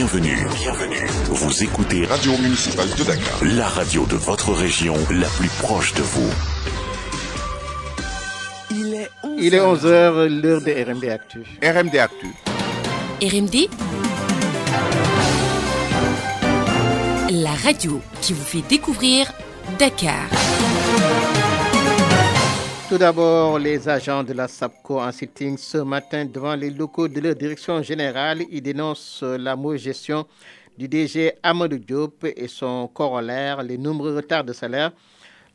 Bienvenue. Vous écoutez Radio Municipale de Dakar. la radio de votre région, la plus proche de vous. Il est 11 Il est 11h, l'heure de RMD Actu. RMD Actu. RMD La radio qui vous fait découvrir Dakar. Tout d'abord, les agents de la SAPCO en sitting ce matin devant les locaux de leur direction générale. Ils dénoncent la mauvaise gestion du DG Amadou Diop et son corollaire, les nombreux retards de salaire.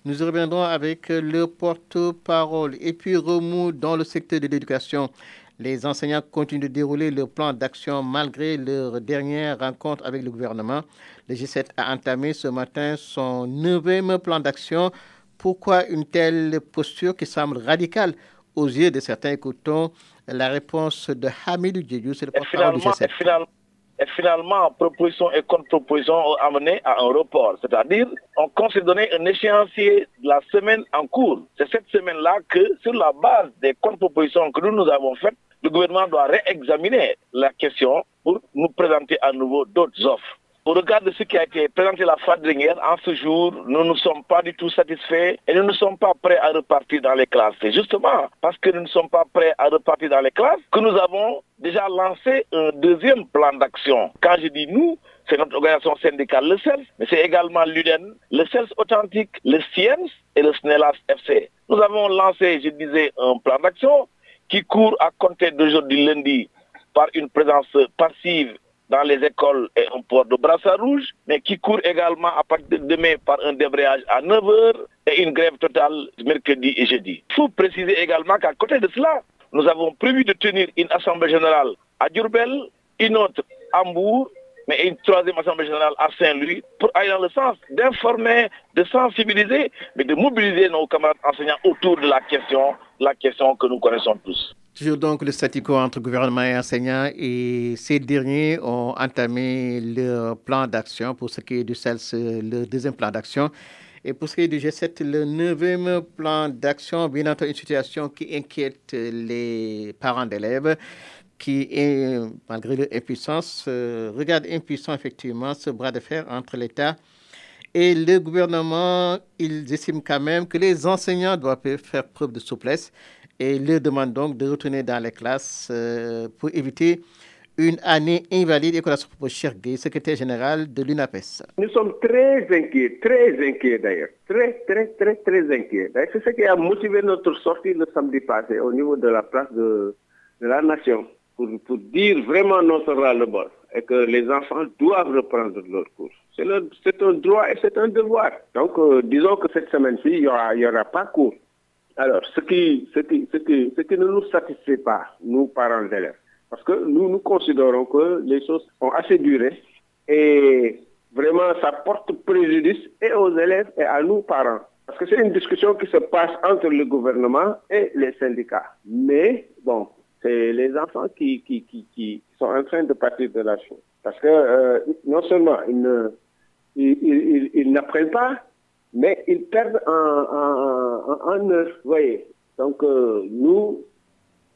Nous reviendrons avec le porte-parole. Et puis, remous dans le secteur de l'éducation. Les enseignants continuent de dérouler leur plan d'action malgré leur dernière rencontre avec le gouvernement. Le G7 a entamé ce matin son neuvième plan d'action. Pourquoi une telle posture qui semble radicale aux yeux de certains Écoutons la réponse de Hamidou Djedjou, c'est le porte-parole du et, G7. finalement, et finalement, proposition et contre-proposition ont amené à un report. C'est-à-dire, on s'est donné un échéancier de la semaine en cours. C'est cette semaine-là que, sur la base des contre-propositions que nous, nous avons faites, le gouvernement doit réexaminer la question pour nous présenter à nouveau d'autres offres. Au regard de ce qui a été présenté la fois dernière, en ce jour, nous ne sommes pas du tout satisfaits et nous ne sommes pas prêts à repartir dans les classes. C'est justement parce que nous ne sommes pas prêts à repartir dans les classes que nous avons déjà lancé un deuxième plan d'action. Quand je dis nous, c'est notre organisation syndicale, le CELS, mais c'est également l'UDEN, le CELS authentique, le CIEMS et le SNELAS FC. Nous avons lancé, je disais, un plan d'action qui court à compter d'aujourd'hui lundi par une présence passive dans les écoles et un port de brassard rouge, mais qui court également à partir de demain par un débrayage à 9h et une grève totale mercredi et jeudi. Il faut préciser également qu'à côté de cela, nous avons prévu de tenir une assemblée générale à Durbel, une autre à Hambourg, mais une troisième assemblée générale à Saint-Louis pour aller dans le sens d'informer, de sensibiliser, mais de mobiliser nos camarades enseignants autour de la question, la question que nous connaissons tous. Toujours donc le statu quo entre gouvernement et enseignants et ces derniers ont entamé leur plan d'action pour ce qui est du CELS, le deuxième plan d'action. Et pour ce qui est du G7, le neuvième plan d'action, bien entendu, une situation qui inquiète les parents d'élèves qui, malgré leur impuissance, euh, regardent impuissant effectivement ce bras de fer entre l'État et le gouvernement. Ils estiment quand même que les enseignants doivent faire preuve de souplesse et leur demandent donc de retourner dans les classes euh, pour éviter une année invalide. Et qu'on a ce propos, Cheikh Gueye, secrétaire général de l'UNAPES. Nous sommes très inquiets, très inquiets d'ailleurs, très, très, très, très inquiets. C'est ce qui a motivé notre sortie le samedi passé au niveau de la place de, la Nation pour, dire vraiment notre ras-le-bol et que les enfants doivent reprendre leur cours. C'est un droit et c'est un devoir. Donc, euh, disons que cette semaine-ci, il n'y aura, aura pas cours. Alors, ce qui, ce, qui, ce, qui, ce qui ne nous satisfait pas, nous, parents d'élèves, parce que nous, nous considérons que les choses ont assez duré et vraiment, ça porte préjudice et aux élèves et à nous, parents. Parce que c'est une discussion qui se passe entre le gouvernement et les syndicats. Mais, bon, c'est les enfants qui, qui, qui, sont en train de partir de la chose. Parce que euh, non seulement ils ne- ils- n'apprennent pas, mais ils perdent en, heures, vous voyez. Donc, euh, nous,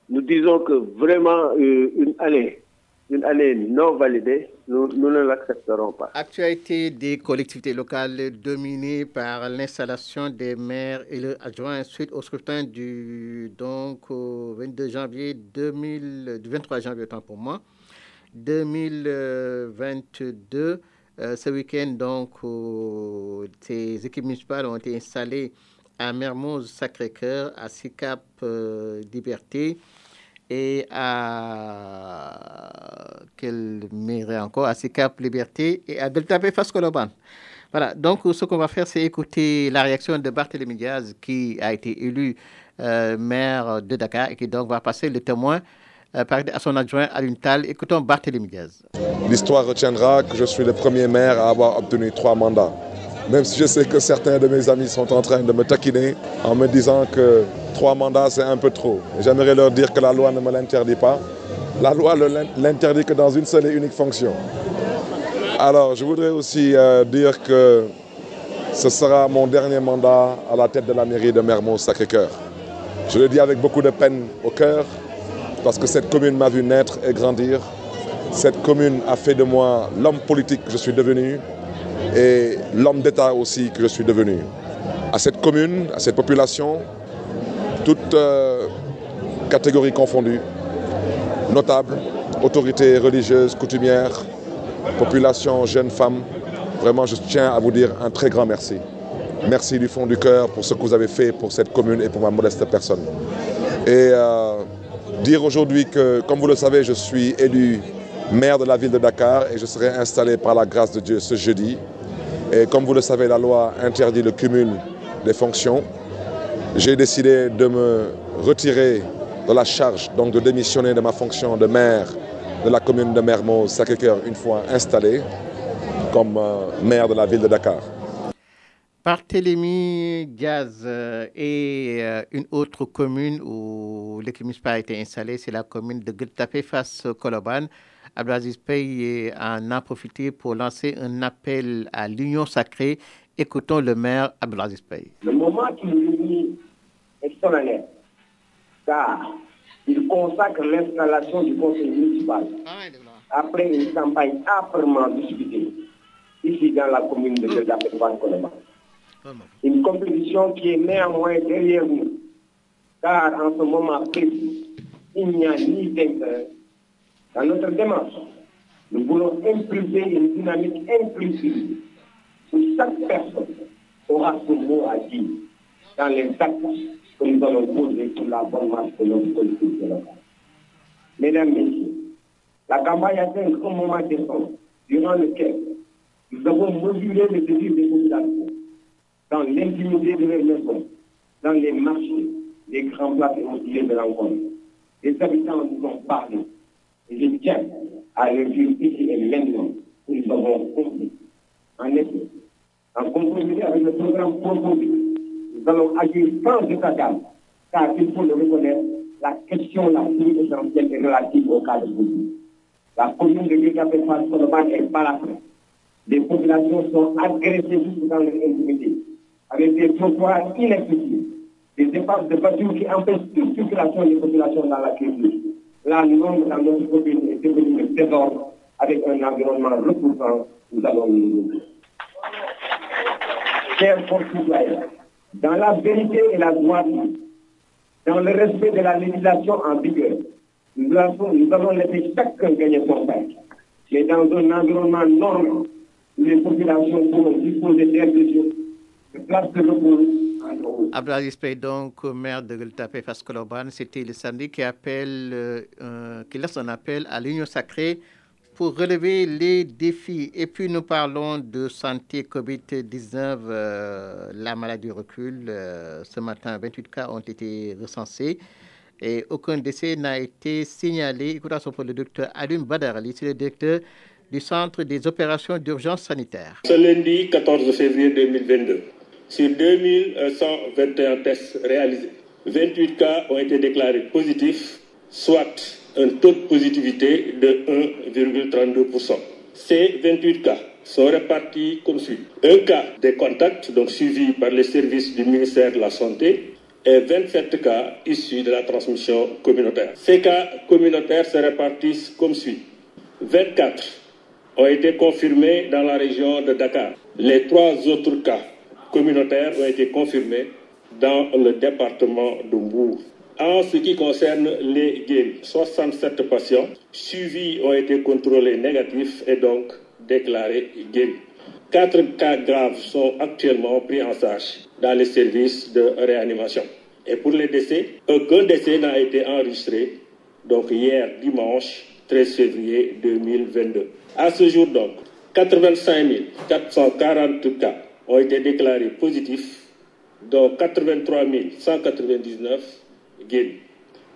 nous disons que vraiment euh, une année, une année non validée, nous, ne l'accepterons pas. Actualité des collectivités locales dominée par l'installation des maires et leurs adjoints suite au scrutin du donc au 22 janvier 2000, du 23 janvier autant pour moi 2022. Euh, ce week-end donc euh, ces équipes municipales ont été installées à Mermoz Sacré-Cœur, à Sicap euh, Liberté et à quelle mairie encore? À Sicap Liberté et à Delta Bay Fas Koloban. Voilà, donc ce qu'on va faire, c'est écouter la réaction de Barthélémy Diaz, qui a été élu euh, maire de Dakar et qui donc va passer le témoin par- à son adjoint Tal. Écoutons Barthélémy Diaz. L'histoire retiendra que je suis le premier maire à avoir obtenu trois mandats. Même si je sais que certains de mes amis sont en train de me taquiner en me disant que trois mandats c'est un peu trop. J'aimerais leur dire que la loi ne me l'interdit pas. La loi l'interdit que dans une seule et unique fonction. Alors je voudrais aussi euh, dire que ce sera mon dernier mandat à la tête de la mairie de Mermoz-Sacré-Cœur. Je le dis avec beaucoup de peine au cœur parce que cette commune m'a vu naître et grandir. Cette commune a fait de moi l'homme politique que je suis devenu et l'homme d'État aussi que je suis devenu. À cette commune, à cette population, toutes euh, catégories confondues, notables, autorités religieuses, coutumières, population, jeunes femmes, vraiment je tiens à vous dire un très grand merci. Merci du fond du cœur pour ce que vous avez fait pour cette commune et pour ma modeste personne. Et euh, dire aujourd'hui que, comme vous le savez, je suis élu maire de la ville de Dakar et je serai installé par la grâce de Dieu ce jeudi. Et comme vous le savez, la loi interdit le cumul des fonctions. J'ai décidé de me retirer de la charge, donc de démissionner de ma fonction de maire de la commune de Mermoz, Sacré-Cœur, une fois installé comme euh, maire de la ville de Dakar. Barthélemy Diaz euh, et euh, une autre commune où l'équipe municipale a été installée, c'est la commune de Gultapé face Koloban. Abdelaziz Paye en a profité pour lancer un appel à l'union sacrée. Écoutons le maire Abdelaziz Paye. Le moment qui nous est solennel, car il consacre l'installation du conseil municipal après une campagne âprement disputée ici dans la commune de Gultapé face. Une compétition qui est néanmoins derrière nous, car en ce moment précis, il n'y a ni vainqueur. Dans notre démarche, nous voulons impulser une dynamique inclusive où chaque personne aura son mot à dire dans les actes que nous allons poser pour la bonne marche de notre politique locale. Mesdames, Messieurs, la campagne atteint un moment décembre durant lequel nous avons mesuré le désir des populations dans l'intimité de leurs maisons, dans les marchés, les grands places et lieux de rencontre. Les habitants nous ont parlé. Et je tiens à le dire ici et maintenant que nous avons compris. En effet, en compromis avec le programme proposé, nous allons agir sans d'âme, car il faut le reconnaître, la question la plus essentielle est relative au cadre politique. La commune de face est paraphrase. Les populations sont agressées jusque dans leur intimité avec des trottoirs inaccessibles, des épaves de voitures qui empêchent toute circulation des populations dans la crise. Là, nous dans notre commune est devenu le avec un environnement repoussant, nous allons nous Chers concitoyens, dans la vérité et la droiture, dans le respect de la législation en vigueur, nous allons, nous allons laisser chacun gagner son pain. Mais dans un environnement normal, les populations pourront disposer d'air de Abdelaziz Pay, donc maire de Gultapé Faskoloban, c'était le samedi qui, appelle, euh, qui laisse un appel à l'Union sacrée pour relever les défis. Et puis nous parlons de santé Covid-19, euh, la maladie recule. Euh, ce matin, 28 cas ont été recensés et aucun décès n'a été signalé. Écoutons pour le docteur Alun Badarali, c'est le directeur du Centre des opérations d'urgence sanitaire. Ce lundi 14 février 2022, sur 2121 tests réalisés, 28 cas ont été déclarés positifs, soit un taux de positivité de 1,32%. Ces 28 cas sont répartis comme suit. Un cas des contacts, donc suivi par les services du ministère de la Santé, et 27 cas issus de la transmission communautaire. Ces cas communautaires se répartissent comme suit. 24 ont été confirmés dans la région de Dakar. Les trois autres cas communautaires ont été confirmés dans le département de Mbourg. En ce qui concerne les guéris, 67 patients suivis ont été contrôlés négatifs et donc déclarés guéris. Quatre cas graves sont actuellement pris en charge dans les services de réanimation. Et pour les décès, aucun décès n'a été enregistré, donc hier dimanche 13 février 2022. À ce jour donc, 85 440 cas ont été déclarés positifs, dont 83 199 guéris.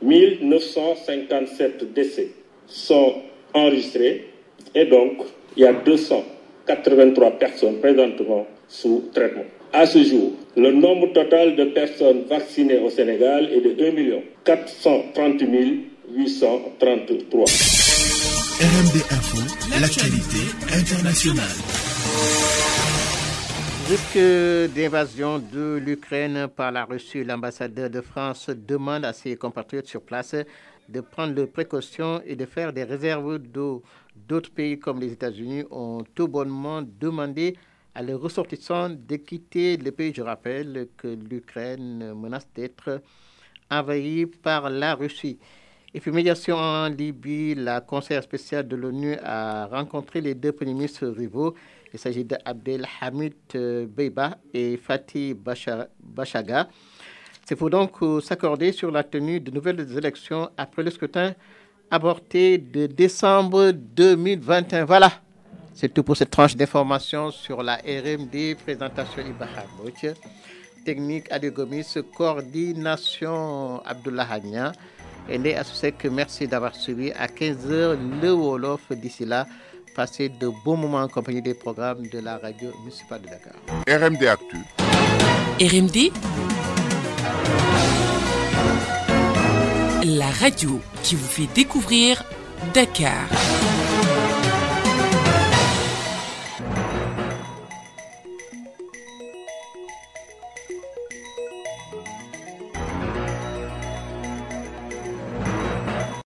1957 décès sont enregistrés et donc il y a 283 personnes présentement sous traitement. À ce jour, le nombre total de personnes vaccinées au Sénégal est de 1 430 833. RMD Info, l'actualité internationale. Risque d'invasion de l'Ukraine par la Russie, l'ambassadeur de France demande à ses compatriotes sur place de prendre les précautions et de faire des réserves d'eau. D'autres pays comme les États-Unis ont tout bonnement demandé à leurs ressortissants de quitter le pays. Je rappelle que l'Ukraine menace d'être envahie par la Russie. Et puis, médiation en Libye, la conseillère spéciale de l'ONU a rencontré les deux premiers ministres rivaux. Il s'agit d'Abdelhamid Beiba et Fatih Bachaga. C'est pour donc s'accorder sur la tenue de nouvelles élections après le scrutin avorté de décembre 2021. Voilà, c'est tout pour cette tranche d'informations sur la RMD, présentation Ibrahim technique Adegomis, coordination Abdullah est associée que merci d'avoir suivi à 15h le Wolof. D'ici là, passez de bons moments en compagnie des programmes de la radio municipale de Dakar. RMD Actu. RMD La radio qui vous fait découvrir Dakar.